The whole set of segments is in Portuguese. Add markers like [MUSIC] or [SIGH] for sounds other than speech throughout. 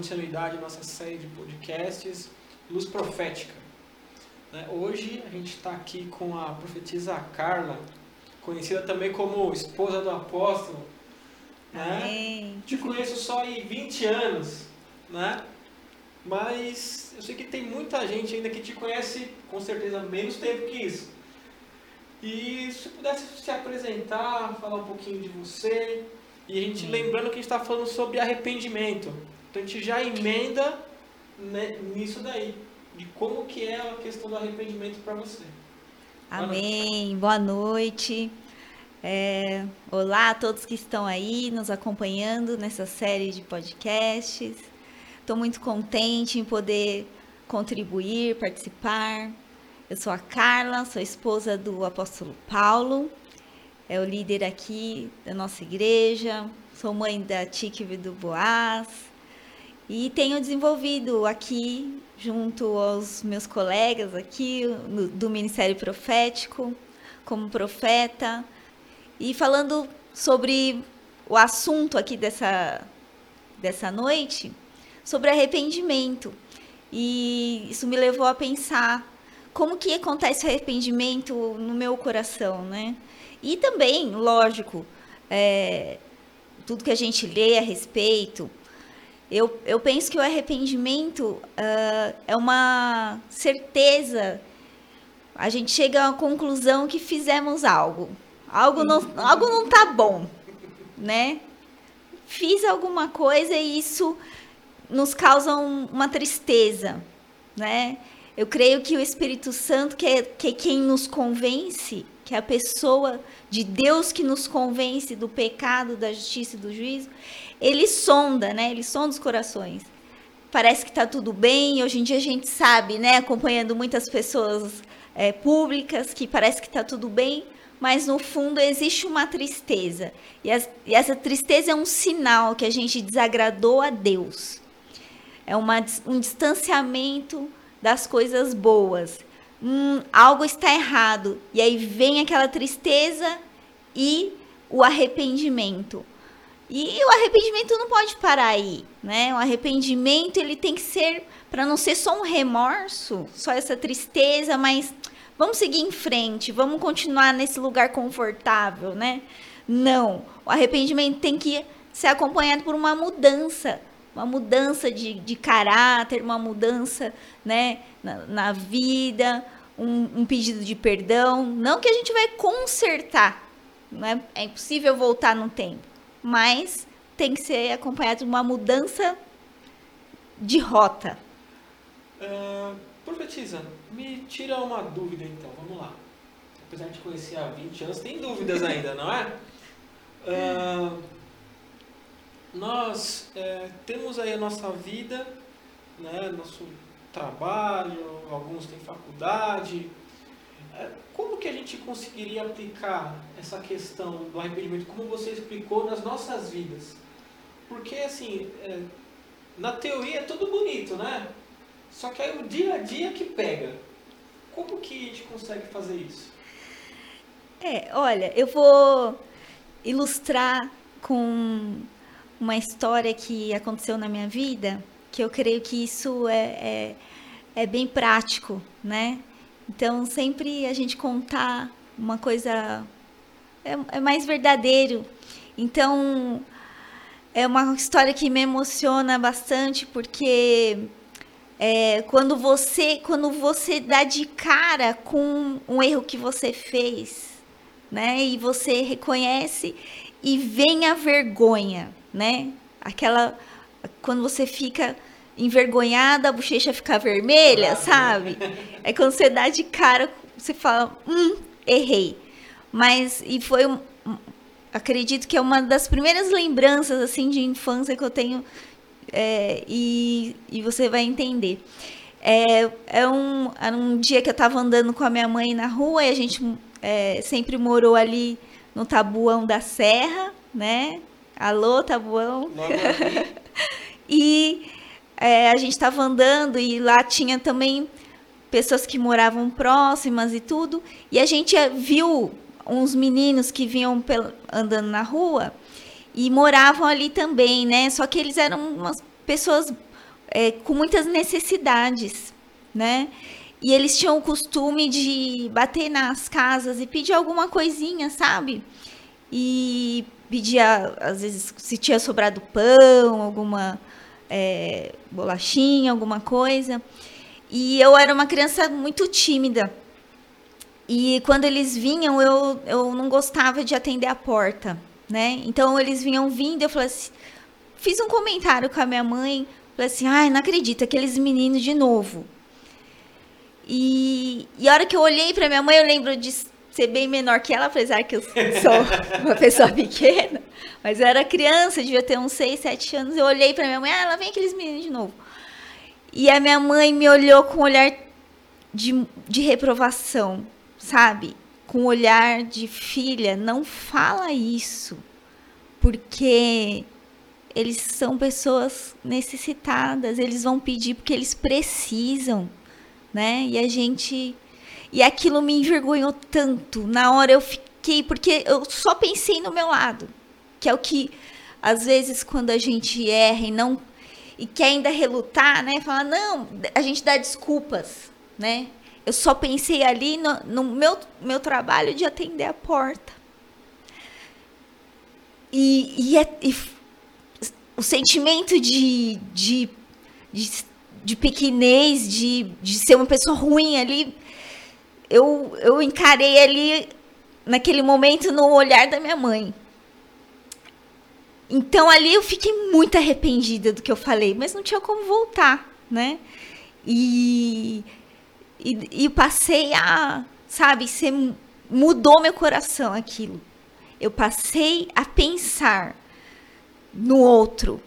continuidade à nossa série de podcasts Luz Profética. Né? Hoje a gente está aqui com a profetisa Carla, conhecida também como esposa do apóstolo. Né? Te conheço só há 20 anos, né? mas eu sei que tem muita gente ainda que te conhece com certeza menos tempo que isso. E se pudesse se apresentar, falar um pouquinho de você, e a gente lembrando que a gente está falando sobre arrependimento. Então a gente já emenda né, nisso daí, de como que é a questão do arrependimento para você. Amém. Boa noite. É, olá a todos que estão aí nos acompanhando nessa série de podcasts. Estou muito contente em poder contribuir, participar. Eu sou a Carla, sou esposa do apóstolo Paulo é o líder aqui da nossa igreja, sou mãe da Tikve do Boaz e tenho desenvolvido aqui, junto aos meus colegas aqui do Ministério Profético, como profeta, e falando sobre o assunto aqui dessa, dessa noite, sobre arrependimento. E isso me levou a pensar como que acontece o arrependimento no meu coração, né? E também, lógico, é, tudo que a gente lê a respeito, eu, eu penso que o arrependimento uh, é uma certeza. A gente chega à conclusão que fizemos algo. Algo não, algo não tá bom, né? Fiz alguma coisa e isso nos causa um, uma tristeza, né? Eu creio que o Espírito Santo, que é, que é quem nos convence, que é a pessoa de Deus que nos convence do pecado, da justiça e do juízo, ele sonda, né? Ele sonda os corações. Parece que está tudo bem. Hoje em dia a gente sabe, né? Acompanhando muitas pessoas é, públicas, que parece que está tudo bem, mas no fundo existe uma tristeza. E, as, e, essa tristeza é um sinal que a gente desagradou a Deus. É uma, um distanciamento das coisas boas hum, algo está errado. E aí vem aquela tristeza e o arrependimento. E o arrependimento não pode parar aí, né? O arrependimento ele tem que ser para não ser só um remorso, só essa tristeza, mas vamos seguir em frente, vamos continuar nesse lugar confortável, né? Não, o arrependimento tem que ser acompanhado por uma mudança, uma mudança de, de caráter, uma mudança né, na, na vida, um, um, pedido de perdão. Não que a gente vai consertar, né? é impossível voltar no tempo, mas tem que ser acompanhado de uma mudança de rota. Uh, profetiza, me tira uma dúvida então, vamos lá. Apesar de conhecer há 20 anos, tem dúvidas ainda, não é? [LAUGHS] Uh, nós é, temos aí a nossa vida, né, nosso trabalho, alguns têm faculdade. É, como que a gente conseguiria aplicar essa questão do arrependimento, como você explicou, nas nossas vidas? Porque, assim, é, na teoria é tudo bonito, né? Só que aí o dia a dia que pega. Como que a gente consegue fazer isso? É, olha, eu vou ilustrar com uma história que aconteceu na minha vida, que eu creio que isso é, é, é bem prático, né? Então, sempre a gente contar uma coisa é, é mais verdadeiro. Então, é uma história que me emociona bastante porque é, quando você quando você dá de cara com um erro que você fez, né? E você reconhece e vem a vergonha, né? Aquela quando você fica envergonhada, a bochecha fica vermelha, sabe? [LAUGHS] É quando você dá de cara, você fala, hum, errei. Mas e foi acredito que é uma das primeiras lembranças assim de infância que eu tenho é, e, e você vai entender. É, é um, era um dia que eu estava andando com a minha mãe na rua e a gente é, sempre morou ali no Tabuão da Serra, né? Alô, Tabuão. [LAUGHS] e é, a gente estava andando e lá tinha também pessoas que moravam próximas e tudo. E a gente viu uns meninos que vinham andando na rua e moravam ali também, né? Só que eles eram umas pessoas é, com muitas necessidades, né? E eles tinham o costume de bater nas casas e pedir alguma coisinha, sabe? E pedia, às vezes, se tinha sobrado pão, alguma é, bolachinha, alguma coisa. E eu era uma criança muito tímida. E quando eles vinham, eu, eu não gostava de atender a porta, né? Então eles vinham vindo, eu falei assim, fiz um comentário com a minha mãe, falei assim, ai, não acredito, aqueles meninos de novo. E, e a hora que eu olhei para minha mãe, eu lembro de ser bem menor que ela, apesar que eu sou uma pessoa pequena. Mas eu era criança, devia ter uns 6, 7 anos. Eu olhei para minha mãe, ah, ela vem aqueles meninos de novo. E a minha mãe me olhou com um olhar de, de reprovação, sabe? Com um olhar de filha, não fala isso, porque eles são pessoas necessitadas, eles vão pedir porque eles precisam né? E a gente. E aquilo me envergonhou tanto. Na hora eu fiquei. Porque eu só pensei no meu lado. Que é o que, às vezes, quando a gente erra e não. E quer ainda relutar, né? Falar, não, a gente dá desculpas, né? Eu só pensei ali no, no meu, meu trabalho de atender a porta. E, e, é, e o sentimento de, de, de de pequenez, de, de ser uma pessoa ruim ali, eu, eu encarei ali, naquele momento, no olhar da minha mãe. Então ali eu fiquei muito arrependida do que eu falei, mas não tinha como voltar, né? E, e, e passei a, sabe, ser, mudou meu coração aquilo. Eu passei a pensar no outro,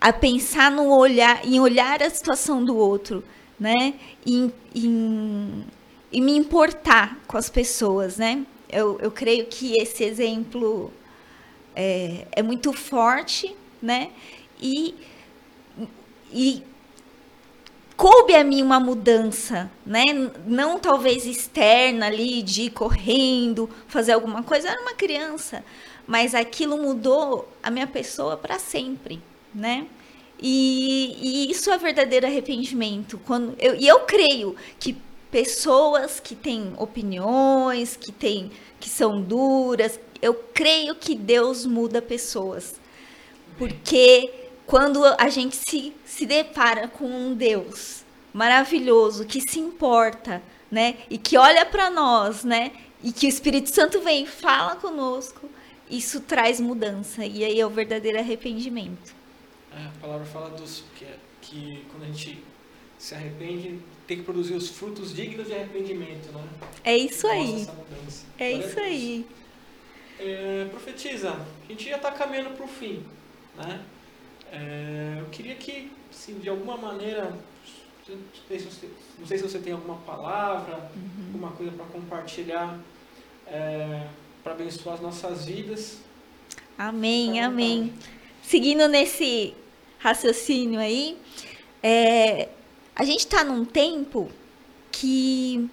a pensar no olhar, em olhar a situação do outro, né? Em, em, em me importar com as pessoas, né? Eu, eu creio que esse exemplo é, é muito forte, né? E, e coube a mim uma mudança, né? Não talvez externa ali, de ir correndo, fazer alguma coisa. Eu era uma criança, mas aquilo mudou a minha pessoa para sempre, né? E, e, isso é verdadeiro arrependimento. Quando eu, e eu creio que pessoas que têm opiniões, que têm, que são duras, eu creio que Deus muda pessoas. Porque quando a gente se, se depara com um Deus maravilhoso que se importa, né, e que olha para nós, né, e que o Espírito Santo vem e fala conosco, isso traz mudança e aí é o verdadeiro arrependimento. É, a palavra fala dos que, que quando a gente se arrepende, tem que produzir os frutos dignos de arrependimento, né? É isso aí. É isso aí. É, profetiza, a gente já está caminhando para o fim, né? É, eu queria que, assim, de alguma maneira, não sei se você, não sei se você tem alguma palavra, uhum. alguma coisa para compartilhar, é, para abençoar as nossas vidas. Amém, amém. Seguindo nesse raciocínio aí, é, a gente está num tempo que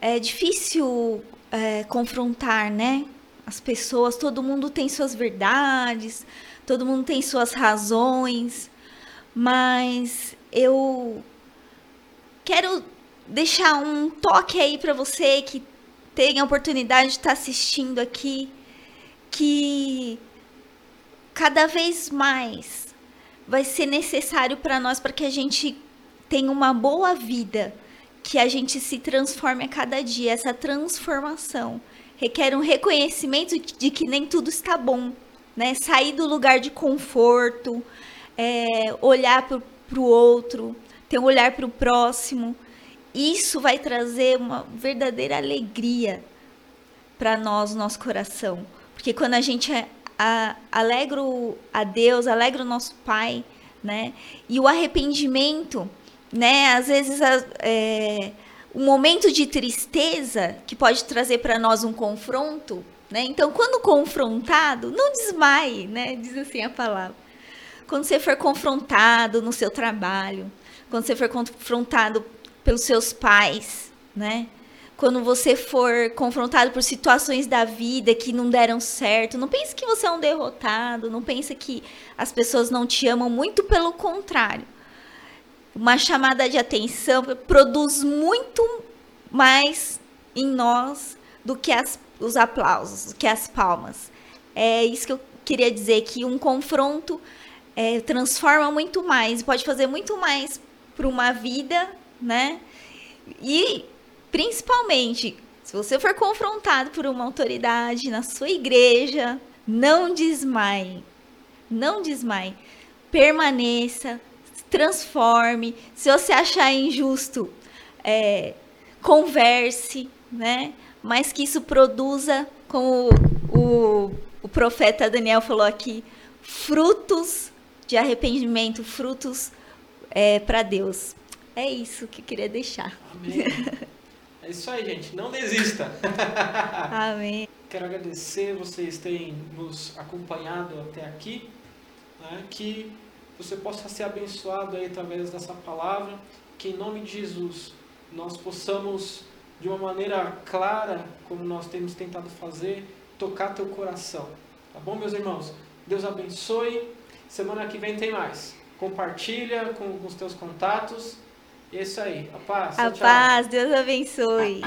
é difícil é, confrontar, né? As pessoas, todo mundo tem suas verdades, todo mundo tem suas razões, mas eu quero deixar um toque aí para você que tem a oportunidade de estar tá assistindo aqui, que cada vez mais vai ser necessário para nós para que a gente tenha uma boa vida, que a gente se transforme a cada dia. Essa transformação requer um reconhecimento de que nem tudo está bom, né? Sair do lugar de conforto, é, olhar para o outro, ter um olhar para o próximo. Isso vai trazer uma verdadeira alegria para nós, nosso coração. Porque quando a gente a, alegro a Deus, alegro o nosso Pai, né? E o arrependimento, né? Às vezes é, momento de tristeza que pode trazer para nós um confronto, né? Então, quando confrontado, não desmaie, né? Diz assim a palavra. Quando você for confrontado no seu trabalho, quando você for confrontado pelos seus pais, né? quando você for confrontado por situações da vida que não deram certo, não pense que você é um derrotado, não pense que as pessoas não te amam, muito pelo contrário. Uma chamada de atenção produz muito mais em nós do que as, os aplausos, do que as palmas. É isso que eu queria dizer, que um confronto é, transforma muito mais, pode fazer muito mais para uma vida, né? E Principalmente, se você for confrontado por uma autoridade na sua igreja, não desmaie. Não desmaie. Permaneça, transforme. Se você achar injusto, é, converse, né? Mas que isso produza, como o, o, profeta Daniel falou aqui, frutos de arrependimento, frutos é, para Deus. É isso que eu queria deixar. Amém. [LAUGHS] É isso aí, gente. Não desista. [LAUGHS] Amém. Quero agradecer vocês terem nos acompanhado até aqui. Né? Que você possa ser abençoado aí através dessa palavra. Que em nome de Jesus nós possamos, de uma maneira clara, como nós temos tentado fazer, tocar teu coração. Tá bom, meus irmãos? Deus abençoe. Semana que vem tem mais. Compartilha com, com os teus contatos. É isso aí. A paz. A tchau. paz, Deus abençoe.